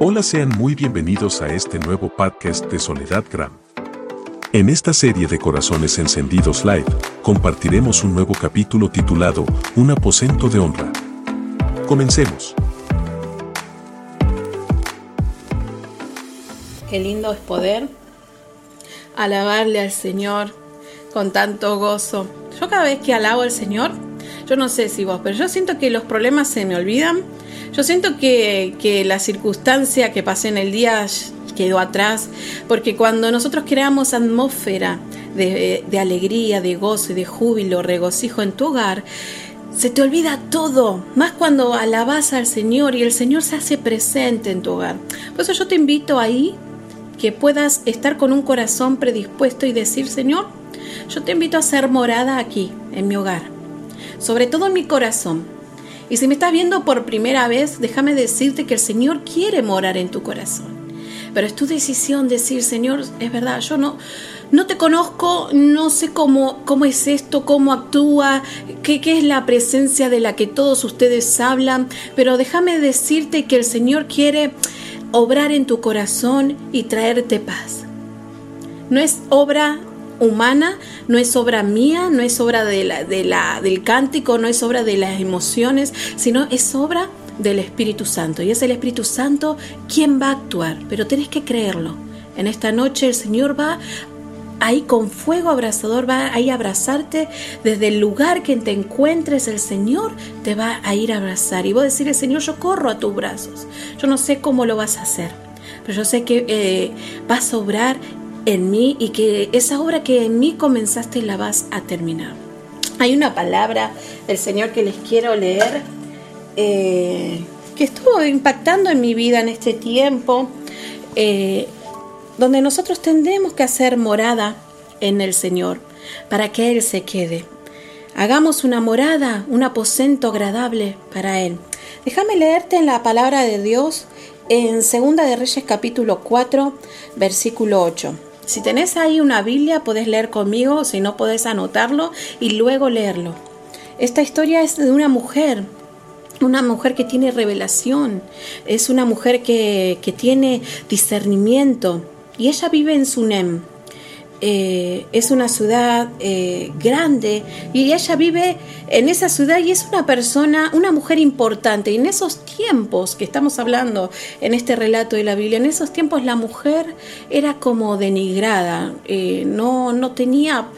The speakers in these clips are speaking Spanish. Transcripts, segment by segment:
Hola, sean muy bienvenidos a este nuevo podcast de Soledad Gram. En esta serie de Corazones Encendidos Live, compartiremos un nuevo capítulo titulado Un aposento de honra. Comencemos. Qué lindo es poder alabarle al Señor con tanto gozo. Yo cada vez que alabo al Señor, yo no sé si vos, pero yo siento que los problemas se me olvidan. Yo siento que, la circunstancia que pasé en el día quedó atrás, porque cuando nosotros creamos atmósfera de, de alegría, de gozo de júbilo, regocijo en tu hogar, se te olvida todo, más cuando alabas al Señor y el Señor se hace presente en tu hogar. Por eso yo te invito ahí que puedas estar con un corazón predispuesto y decir, Señor, yo te invito a ser morada aquí, en mi hogar, sobre todo en mi corazón. Y si me estás viendo por primera vez, déjame decirte que el Señor quiere morar en tu corazón. Pero es tu decisión decir, Señor, es verdad, yo no, no te conozco, no sé cómo, cómo es esto, cómo actúa, qué, qué es la presencia de la que todos ustedes hablan, pero déjame decirte que el Señor quiere obrar en tu corazón y traerte paz. No es obra humana, no es obra mía, no es obra de la, de la, del cántico, no es obra de las emociones, sino es obra del Espíritu Santo. Y es el Espíritu Santo quien va a actuar, pero tenés que creerlo. En esta noche el Señor va ahí con fuego abrazador, va a ir a abrazarte desde el lugar que te encuentres, el Señor te va a ir a abrazar. Y vos decirle, Señor, yo corro a tus brazos. Yo no sé cómo lo vas a hacer, pero yo sé que eh, vas a obrar en mí y que esa obra que en mí comenzaste la vas a terminar. Hay una palabra del Señor que les quiero leer eh, que estuvo impactando en mi vida en este tiempo. Eh, donde nosotros tendremos que hacer morada en el Señor para que Él se quede. Hagamos una morada, un aposento agradable para Él. Déjame leerte en la palabra de Dios en Segunda de Reyes capítulo 4, versículo 8. Si tenés ahí una Biblia, podés leer conmigo, si no podés anotarlo y luego leerlo. Esta historia es de una mujer una mujer que tiene revelación, es una mujer que, que tiene discernimiento, y ella vive en Sunem. Eh, es una ciudad eh, grande y ella vive en esa ciudad y es una persona, una mujer importante. Y en esos tiempos que estamos hablando en este relato de la Biblia, en esos tiempos la mujer era como denigrada, eh, no, no tenía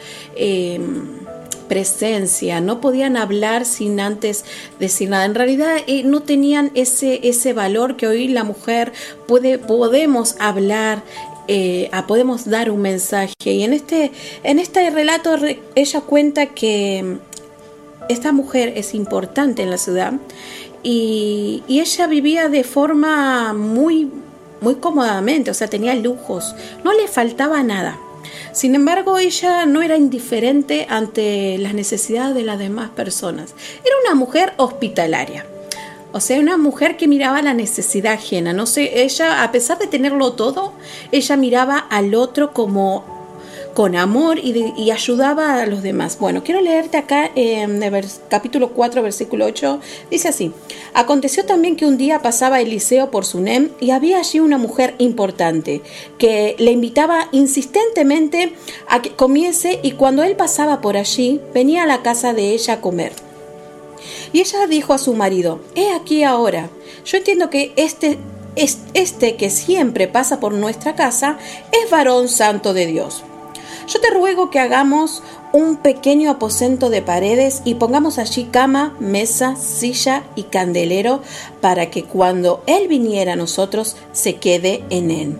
presencia, no podían hablar sin antes decir nada. En realidad no tenían ese, ese valor que hoy la mujer puede, podemos hablar eh, podemos dar un mensaje. Y en este, en este relato ella cuenta que esta mujer es importante en la ciudad y, ella vivía de forma muy, muy cómodamente, o sea, tenía lujos, no le faltaba nada. Sin embargo, ella no era indiferente ante las necesidades de las demás personas. Era una mujer hospitalaria. O sea, una mujer que miraba la necesidad ajena. No sé, ella, a pesar de tenerlo todo, ella miraba al otro como con amor y, ayudaba a los demás. Bueno, quiero leerte acá en el capítulo 4, versículo 8. Dice así, aconteció también que un día pasaba Eliseo por Sunem y había allí una mujer importante que le invitaba insistentemente a que comiese y cuando él pasaba por allí venía a la casa de ella a comer. Y ella dijo a su marido, He aquí ahora, yo entiendo que este, este que siempre pasa por nuestra casa es varón santo de Dios. Yo te ruego que hagamos un pequeño aposento de paredes y pongamos allí cama, mesa, silla y candelero para que cuando Él viniera a nosotros se quede en Él.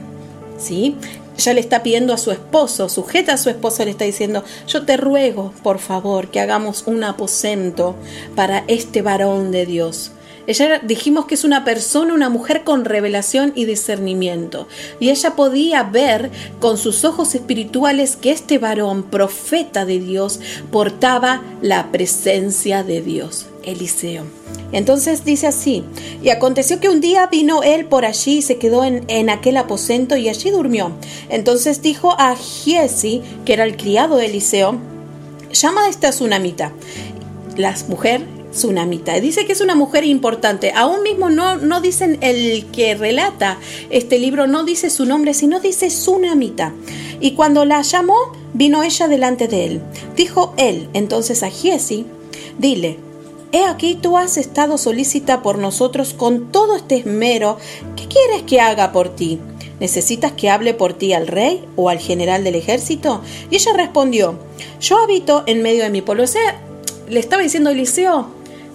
¿Sí? Ella le está pidiendo a su esposo, sujeta a su esposo, le está diciendo, yo te ruego, por favor, que hagamos un aposento para este varón de Dios. Ella dijimos que es una persona, una mujer con revelación y discernimiento. Y ella podía ver con sus ojos espirituales que este varón, profeta de Dios, portaba la presencia de Dios, Eliseo. Entonces dice así, y aconteció que un día vino él por allí y se quedó en, aquel aposento y allí durmió. Entonces dijo a Giesi, que era el criado de Eliseo, llama a esta tsunamita. La mujer Tsunamita. Dice que es una mujer importante. Aún mismo no, no dicen el que relata este libro, no dice su nombre, sino dice Tsunamita. Y cuando la llamó, vino ella delante de él. Dijo él entonces a Giesi, dile, He aquí tú has estado solícita por nosotros con todo este esmero. ¿Qué quieres que haga por ti? ¿Necesitas que hable por ti al rey o al general del ejército? Y ella respondió, yo habito en medio de mi pueblo. O sea, le estaba diciendo Eliseo,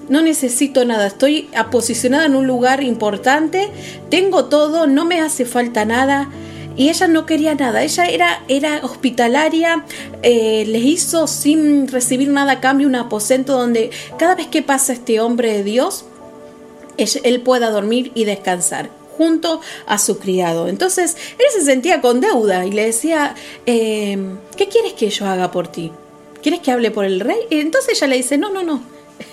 no necesito nada, estoy posicionada en un lugar importante, tengo todo, no me hace falta nada. Y ella no quería nada, ella era, era hospitalaria, eh, le hizo sin recibir nada a cambio un aposento donde cada vez que pasa este hombre de Dios, él pueda dormir y descansar junto a su criado. Entonces él se sentía con deuda y le decía, em, ¿qué quieres que yo haga por ti? ¿Quieres que hable por el rey? Y entonces ella le dice, no, no, no,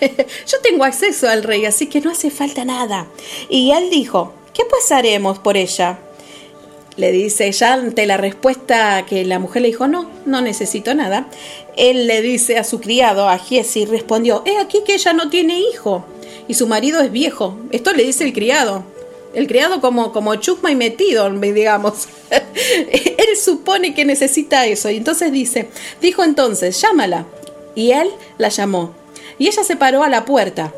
yo tengo acceso al rey, así que no hace falta nada. Y él dijo, ¿qué pues haremos por ella? Le dice ella ante la respuesta que la mujer le dijo, no, no necesito nada. Él le dice a su criado, a Giesi, respondió, he aquí que ella no tiene hijo y su marido es viejo. Esto le dice el criado el criado como, como chusma y metido, digamos. él supone que necesita eso. Y entonces dice, dijo entonces, llámala. Y él la llamó. Y ella se paró a la puerta.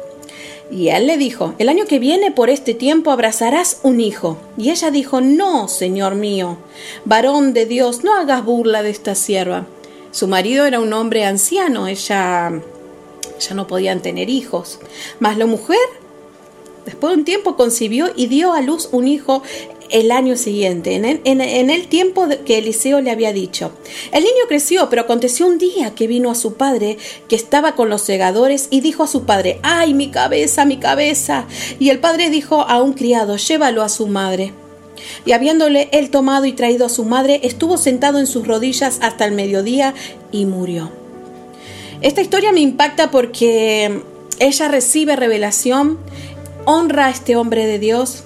Y él le dijo, el año que viene por este tiempo abrazarás un hijo. Y ella dijo, no, señor mío, varón de Dios, no hagas burla de esta sierva. Su marido era un hombre anciano, ella ya no podían tener hijos. Mas la mujer Después de un tiempo concibió y dio a luz un hijo el año siguiente, en el, tiempo que Eliseo le había dicho. El niño creció, pero aconteció un día que vino a su padre, que estaba con los segadores, y dijo a su padre, ¡ay, mi cabeza, mi cabeza! Y el padre dijo a un criado, llévalo a su madre. Y habiéndole él tomado y traído a su madre, estuvo sentado en sus rodillas hasta el mediodía y murió. Esta historia me impacta porque ella recibe revelación honra a este hombre de Dios.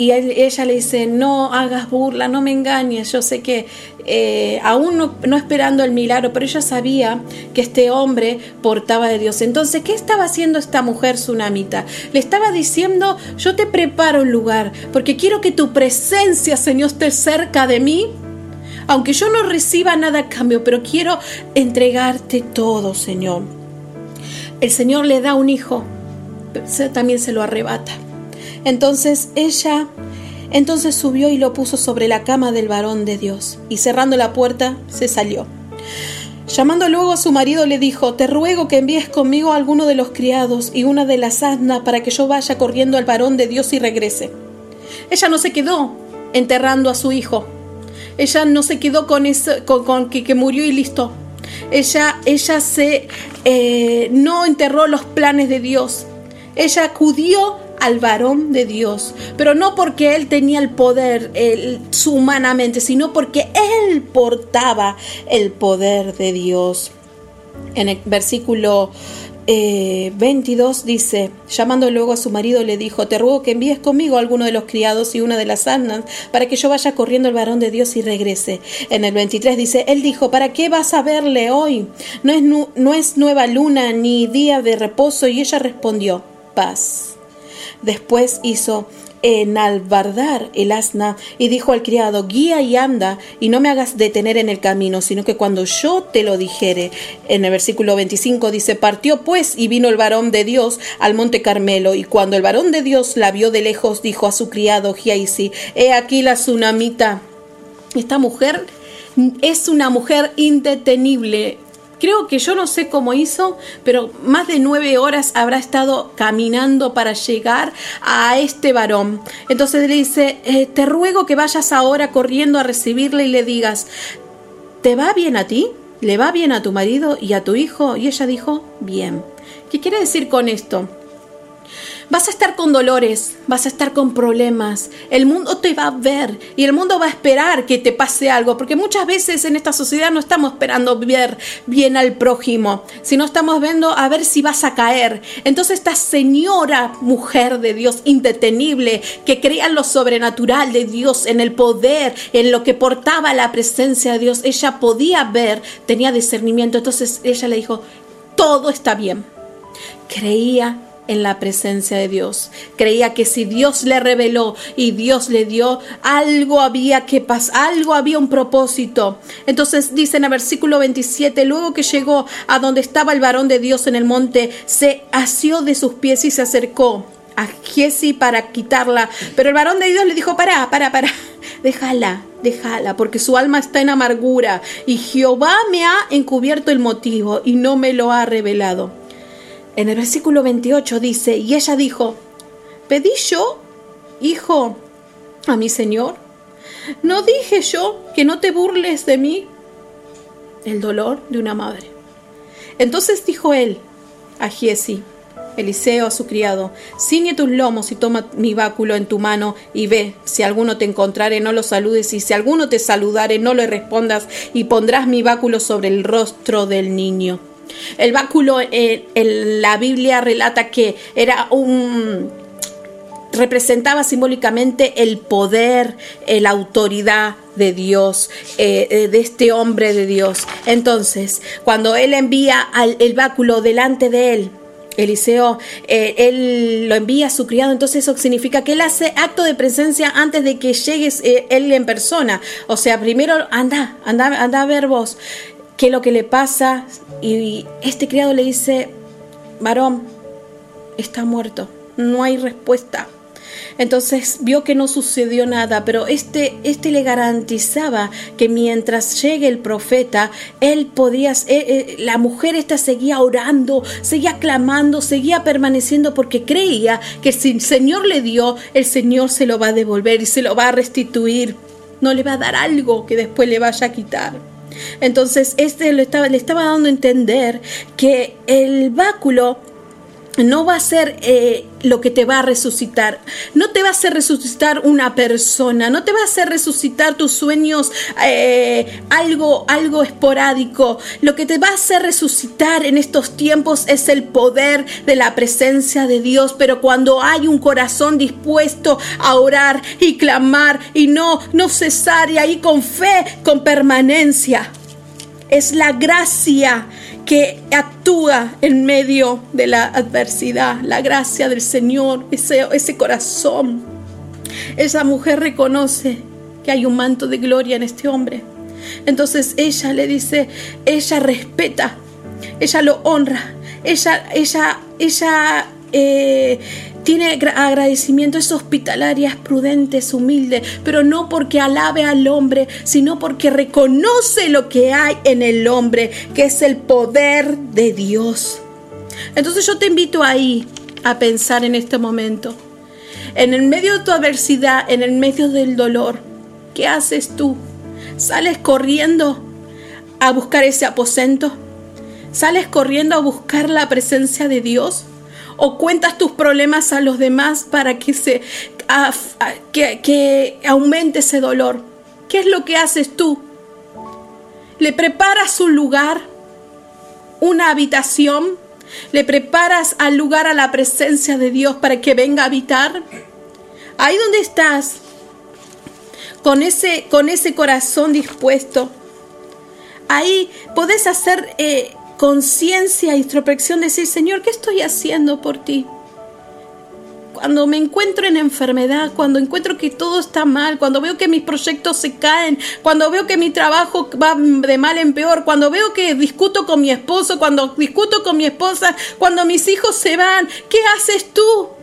Y ella le dice, no hagas burla, no me engañes, yo sé que eh, aún no, esperando el milagro, pero ella sabía que este hombre portaba de Dios. Entonces, ¿qué estaba haciendo esta mujer tsunamita? Le estaba diciendo, yo te preparo un lugar, porque quiero que tu presencia, Señor, esté cerca de mí, aunque yo no reciba nada a cambio, pero quiero entregarte todo, Señor. El Señor le da un hijo, también se lo arrebata. Entonces ella entonces subió y lo puso sobre la cama del varón de Dios, y cerrando la puerta se salió. Llamando luego a su marido le dijo, Te ruego que envíes conmigo a alguno de los criados y una de las asnas para que yo vaya corriendo al varón de Dios y regrese. Ella no se quedó enterrando a su hijo. Ella no se quedó con, eso, con, que, murió y listo. Ella, ella se eh, no enterró los planes de Dios ella acudió al varón de Dios, pero no porque él tenía el poder humanamente, sino porque él portaba el poder de Dios. En el versículo 22 eh, dice, llamando luego a su marido, le dijo, te ruego que envíes conmigo a alguno de los criados y una de las asnas para que yo vaya corriendo al varón de Dios y regrese. En el 23 dice, él dijo, ¿para qué vas a verle hoy? No es, no es nueva luna ni día de reposo. Y ella respondió, paz. Después hizo enalbardar el asna y dijo al criado, guía y anda y no me hagas detener en el camino, sino que cuando yo te lo dijere. En el versículo 25 dice, partió pues y vino el varón de Dios al monte Carmelo y cuando el varón de Dios la vio de lejos, dijo a su criado Giaisi, he aquí la tsunamita. Esta mujer es una mujer indetenible, Creo que yo no sé cómo hizo, pero más de nueve horas habrá estado caminando para llegar a este varón. Entonces le dice, eh, te ruego que vayas ahora corriendo a recibirle y le digas, ¿te va bien a ti? ¿Le va bien a tu marido y a tu hijo? Y ella dijo, bien. ¿Qué quiere decir con esto? Vas a estar con dolores, vas a estar con problemas. El mundo te va a ver y el mundo va a esperar que te pase algo, porque muchas veces en esta sociedad no estamos esperando ver bien al prójimo, sino estamos viendo a ver si vas a caer. Entonces esta señora mujer de Dios indetenible, que crea en lo sobrenatural de Dios, en el poder, en lo que portaba la presencia de Dios, ella podía ver, tenía discernimiento. Entonces ella le dijo, todo está bien Creía en la presencia de Dios. Creía que si Dios le reveló y Dios le dio, algo había que pasar, algo había un propósito. Entonces dice en el versículo 27, luego que llegó a donde estaba el varón de Dios en el monte, se asió de sus pies y se acercó a Giesi para quitarla. Pero el varón de Dios le dijo, para, para, para, déjala, déjala, porque su alma está en amargura y Jehová me ha encubierto el motivo y no me lo ha revelado. En el versículo 28 dice, y ella dijo, ¿pedí yo, hijo, a mi Señor? ¿No dije yo que no te burles de mí? El dolor de una madre. Entonces dijo él a Giesi, Eliseo a su criado, ciñe tus lomos y toma mi báculo en tu mano y ve, si alguno te encontrare no lo saludes y si alguno te saludare no le respondas y pondrás mi báculo sobre el rostro del niño. El báculo en, la Biblia relata que era un representaba simbólicamente el poder, la autoridad de Dios, eh, eh, de este hombre de Dios. Entonces, cuando él envía el báculo delante de él, Eliseo, eh, él lo envía a su criado, entonces eso significa que él hace acto de presencia antes de que llegues él en persona. O sea, primero anda, anda, anda a ver vos qué lo que le pasa. Y este criado le dice, varón, está muerto, no hay respuesta. Entonces vio que no sucedió nada, pero este, este le garantizaba que mientras llegue el profeta, él podía, eh, eh, la mujer esta seguía orando, seguía clamando, seguía permaneciendo porque creía que si el Señor le dio, el Señor se lo va a devolver y se lo va a restituir. No le va a dar algo que después le vaya a quitar. Entonces, este le estaba, le estaba dando a entender que el báculo no va a ser eh, lo que te va a resucitar. No te va a hacer resucitar una persona, no te va a hacer resucitar tus sueños eh, algo, algo esporádico. Lo que te va a hacer resucitar en estos tiempos es el poder de la presencia de Dios. Pero cuando hay un corazón dispuesto a orar y clamar y no, no cesar y ahí con fe, con permanencia. Es la gracia que actúa en medio de la adversidad, la gracia del Señor, ese, ese corazón. Esa mujer reconoce que hay un manto de gloria en este hombre. Entonces ella le dice, ella respeta, ella lo honra, ella, ella, ella eh, tiene agradecimiento, es hospitalaria, es prudente, es humilde, pero no porque alabe al hombre, sino porque reconoce lo que hay en el hombre, que es el poder de Dios. Entonces yo te invito ahí a pensar en este momento. En el medio de tu adversidad, en el medio del dolor, ¿qué haces tú? ¿Sales corriendo a buscar ese aposento? ¿Sales corriendo a buscar la presencia de Dios? O cuentas tus problemas a los demás para que, se, que, que aumente ese dolor. ¿Qué es lo que haces tú? ¿Le preparas un lugar, una habitación? ¿Le preparas al lugar a la presencia de Dios para que venga a habitar? Ahí donde estás, con ese, con ese corazón dispuesto, ahí podés hacer eh, conciencia, introspección, decir, Señor, ¿qué estoy haciendo por ti? Cuando me encuentro en enfermedad, cuando encuentro que todo está mal, cuando veo que mis proyectos se caen, cuando veo que mi trabajo va de mal en peor, cuando veo que discuto con mi esposo, cuando discuto con mi esposa, cuando mis hijos se van, ¿qué haces tú?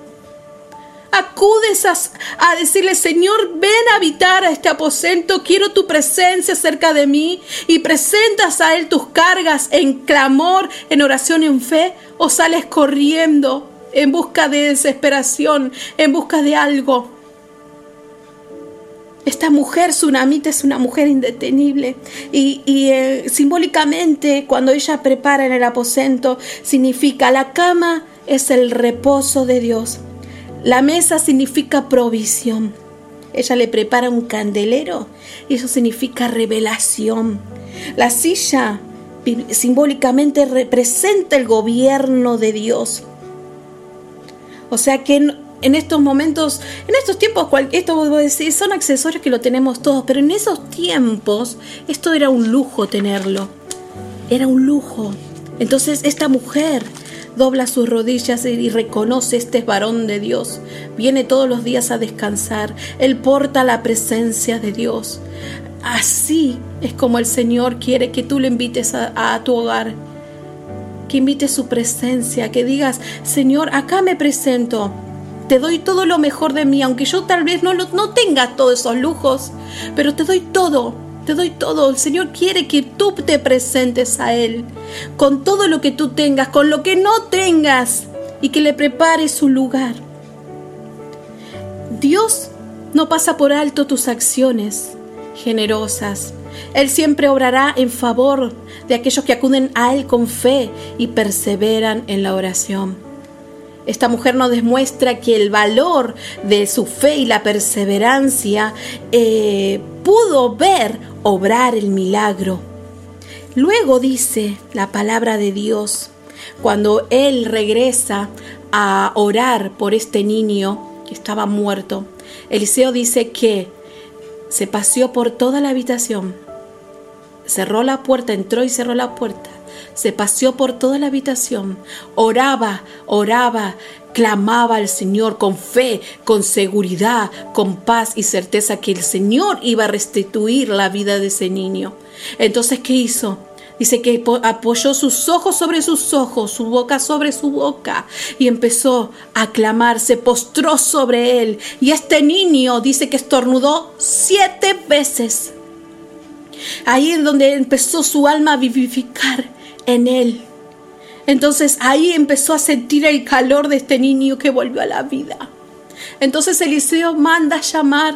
Acudes a, decirle, Señor, ven a habitar a este aposento, quiero tu presencia cerca de mí y presentas a Él tus cargas en clamor, en oración, en fe, o sales corriendo en busca de desesperación, en busca de algo. Esta mujer tsunamita es una mujer indetenible y, eh, simbólicamente cuando ella prepara en el aposento significa la cama es el reposo de Dios. La mesa significa provisión. Ella le prepara un candelero y eso significa revelación. La silla simbólicamente representa el gobierno de Dios. O sea que en, estos momentos, en estos tiempos, esto voy a decir, son accesorios que lo tenemos todos, pero en esos tiempos esto era un lujo tenerlo. Era un lujo. Entonces esta mujer dobla sus rodillas y reconoce este varón de Dios. Viene todos los días a descansar. Él porta la presencia de Dios. Así es como el Señor quiere que tú le invites a, tu hogar. Que invites su presencia, que digas, Señor, acá me presento. Te doy todo lo mejor de mí, aunque yo tal vez no, no tenga todos esos lujos, pero te doy todo te doy todo. El Señor quiere que tú te presentes a Él con todo lo que tú tengas, con lo que no tengas y que le prepares su lugar. Dios no pasa por alto tus acciones generosas. Él siempre obrará en favor de aquellos que acuden a Él con fe y perseveran en la oración. Esta mujer nos demuestra que el valor de su fe y la perseverancia eh, pudo ver obrar el milagro. Luego dice la palabra de Dios, cuando él regresa a orar por este niño que estaba muerto, Eliseo dice que se paseó por toda la habitación, cerró la puerta, entró y cerró la puerta, se paseó por toda la habitación, oraba, oraba, clamaba al Señor con fe, con seguridad, con paz y certeza que el Señor iba a restituir la vida de ese niño. Entonces, ¿qué hizo? Dice que apoyó sus ojos sobre sus ojos, su boca sobre su boca y empezó a clamar, se postró sobre él. Y este niño dice que estornudó siete veces. Ahí es donde empezó su alma a vivificar en él. Entonces ahí empezó a sentir el calor de este niño que volvió a la vida. Entonces Eliseo manda llamar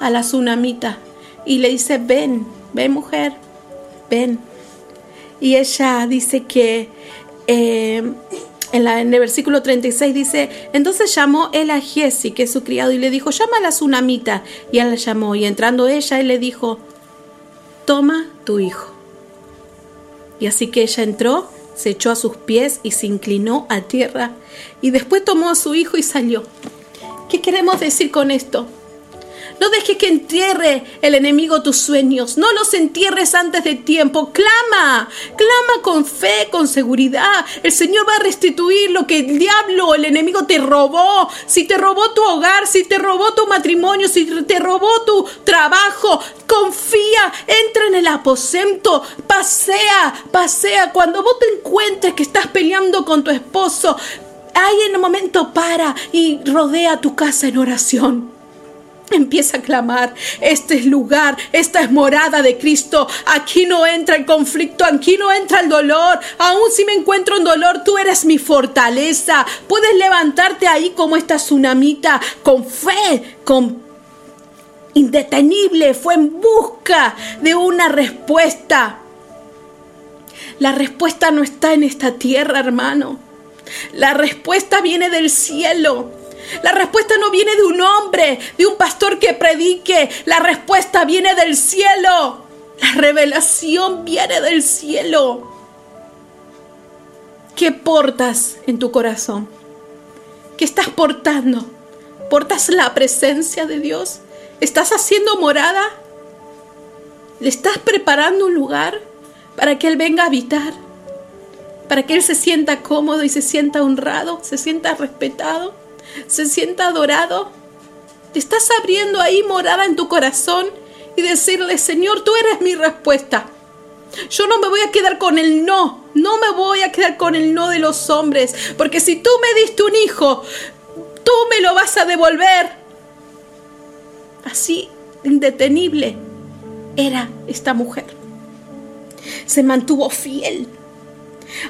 a la tsunamita y le dice, ven, ven mujer, ven. Y ella dice que eh, en, el versículo 36 dice, entonces llamó él a Jesse, que es su criado, y le dijo, llama a la tsunamita. Y él la llamó, y entrando ella, él le dijo, toma tu hijo. Y así que ella entró se echó a sus pies y se inclinó a tierra y después tomó a su hijo y salió. ¿Qué queremos decir con esto? No dejes que entierre el enemigo tus sueños. No los entierres antes de tiempo. Clama, clama con fe, con seguridad. El Señor va a restituir lo que el diablo, el enemigo te robó. Si te robó tu hogar, si te robó tu matrimonio, si te robó tu trabajo, confía, entra en el aposento, pasea, pasea. Cuando vos te encuentres que estás peleando con tu esposo, ahí en un momento para y rodea tu casa en oración. Empieza a clamar, este es lugar, esta es morada de Cristo, aquí no entra el conflicto, aquí no entra el dolor, aún si me encuentro en dolor, tú eres mi fortaleza, puedes levantarte ahí como esta tsunamita, con fe, con indetenible, fue en busca de una respuesta. La respuesta no está en esta tierra, hermano. La respuesta viene del cielo. La respuesta no viene de un hombre, de un pastor que predique. La respuesta viene del cielo. La revelación viene del cielo. ¿Qué portas en tu corazón? ¿Qué estás portando? ¿Portas la presencia de Dios? ¿Estás haciendo morada? ¿Le estás preparando un lugar para que Él venga a habitar? Para que Él se sienta cómodo y se sienta honrado, se sienta respetado se sienta adorado. Te estás abriendo ahí morada en tu corazón y decirle, Señor, tú eres mi respuesta. Yo no me voy a quedar con el no, no me voy a quedar con el no de los hombres, porque si tú me diste un hijo, tú me lo vas a devolver. Así, indetenible, era esta mujer. Se mantuvo fiel.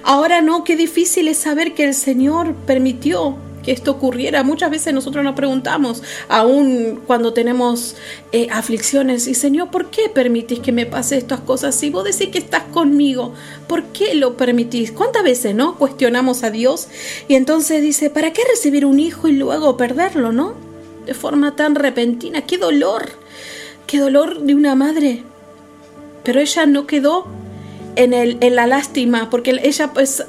Ahora no, qué difícil es saber que el Señor permitió que esto ocurriera. Muchas veces nosotros nos preguntamos, aún cuando tenemos eh, aflicciones, y Señor, ¿por qué permitís que me pase estas cosas? Si vos decís que estás conmigo, ¿por qué lo permitís? ¿Cuántas veces, no? Cuestionamos a Dios y entonces dice, ¿para qué recibir un hijo y luego perderlo, no? De forma tan repentina. ¡Qué dolor! ¡Qué dolor de una madre! Pero ella no quedó en, el, en la lástima, porque ella pues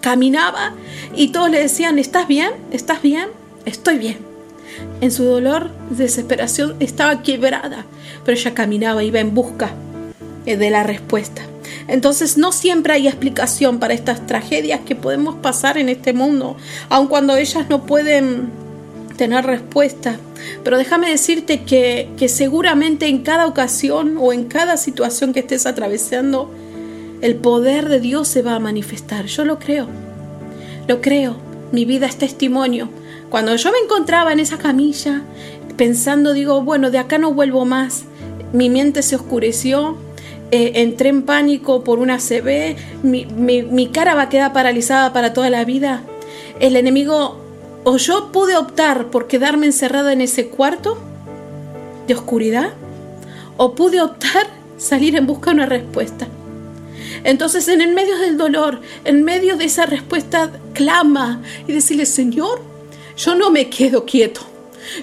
caminaba y todos le decían, ¿estás bien? ¿Estás bien? Estoy bien. En su dolor, desesperación, estaba quebrada, pero ella caminaba, iba en busca. eh, de la respuesta. Entonces no siempre hay explicación para estas tragedias que podemos pasar en este mundo, aun cuando ellas no pueden tener respuesta. Pero déjame decirte que, que seguramente en cada ocasión o en cada situación que estés atravesando, el poder de Dios se va a manifestar. Yo lo creo. Lo creo. Mi vida es testimonio. Cuando yo me encontraba en esa camilla, pensando, digo, bueno, de acá no vuelvo más, mi mente se oscureció, eh, entré en pánico por una CB, mi, mi cara va a quedar paralizada para toda la vida. El enemigo, o yo pude optar por quedarme encerrada en ese cuarto de oscuridad, o pude optar salir en busca de una respuesta. Entonces, en el medio del dolor, en medio de esa respuesta, clama y decirle, Señor, yo no me quedo quieto.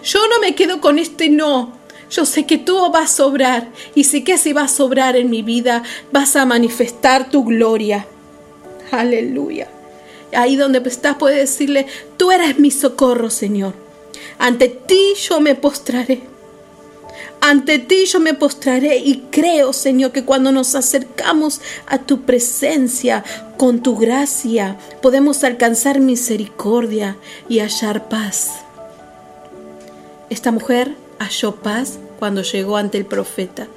Yo no me quedo con este no. Yo sé que tú vas a sobrar y sé que si va a sobrar en mi vida, vas a manifestar tu gloria. Aleluya. Ahí donde estás puedes decirle, tú eres mi socorro, Señor. Ante ti yo me postraré. Ante ti yo me postraré y creo, Señor, que cuando nos acercamos a tu presencia con tu gracia, podemos alcanzar misericordia y hallar paz. Esta mujer halló paz cuando llegó ante el profeta.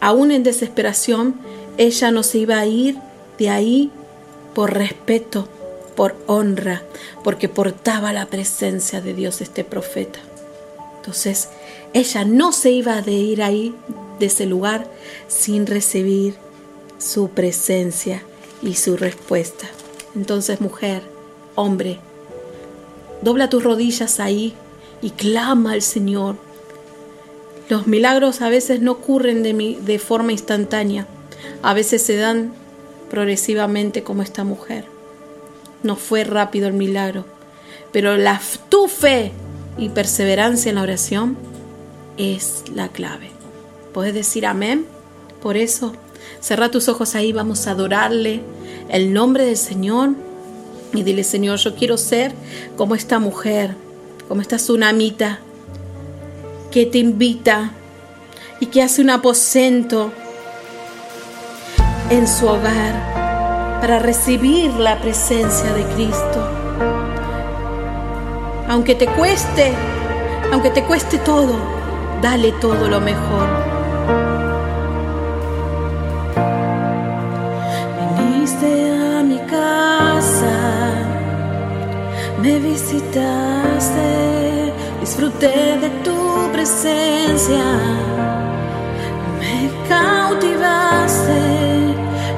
Aún en desesperación, ella no se iba a ir de ahí por respeto, por honra, porque portaba la presencia de Dios este profeta. Entonces, ella no se iba de ir ahí, de ese lugar, sin recibir su presencia y su respuesta. Entonces, mujer, hombre, dobla tus rodillas ahí y clama al Señor. Los milagros a veces no ocurren de, de forma instantánea, a veces se dan progresivamente como esta mujer. No fue rápido el milagro, pero la, tu fe y perseverancia en la oración es la clave. Puedes decir amén. Por eso, cerra tus ojos ahí, vamos a adorarle el nombre del Señor y dile, Señor, yo quiero ser como esta mujer, como esta tsunamita que te invita y que hace un aposento en su hogar para recibir la presencia de Cristo. Aunque te cueste, aunque te cueste todo, dale todo lo mejor. Viniste a mi casa, me visitaste, disfruté de tu presencia, me cautivaste,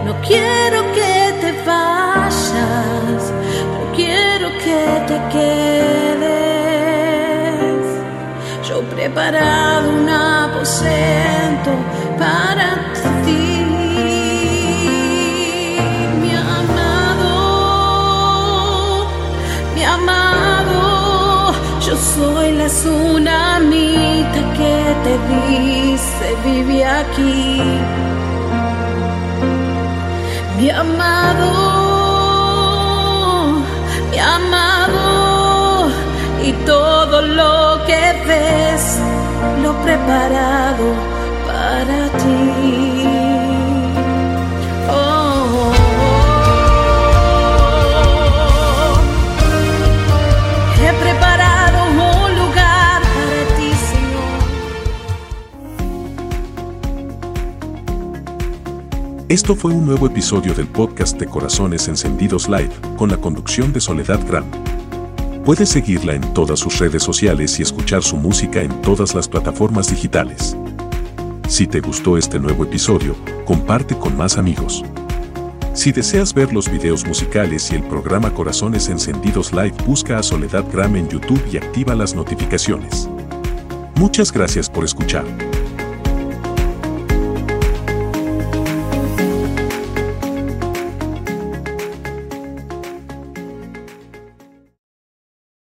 no quiero que te vayas, no quiero que te quedes. Preparado un aposento para ti. Mi amado, mi amado, yo soy la tsunamita que te dice vive aquí. Mi amado, mi amado, y todo lo ves lo preparado para ti. Oh, he preparado un lugar para ti, Señor. Esto fue un nuevo episodio del podcast de Corazones Encendidos Live, con la conducción de Soledad Gran. Puedes seguirla en todas sus redes sociales y escuchar su música en todas las plataformas digitales. Si te gustó este nuevo episodio, comparte con más amigos. Si deseas ver los videos musicales y el programa Corazones Encendidos Live, busca a Soledad Gram en YouTube y activa las notificaciones. Muchas gracias por escuchar.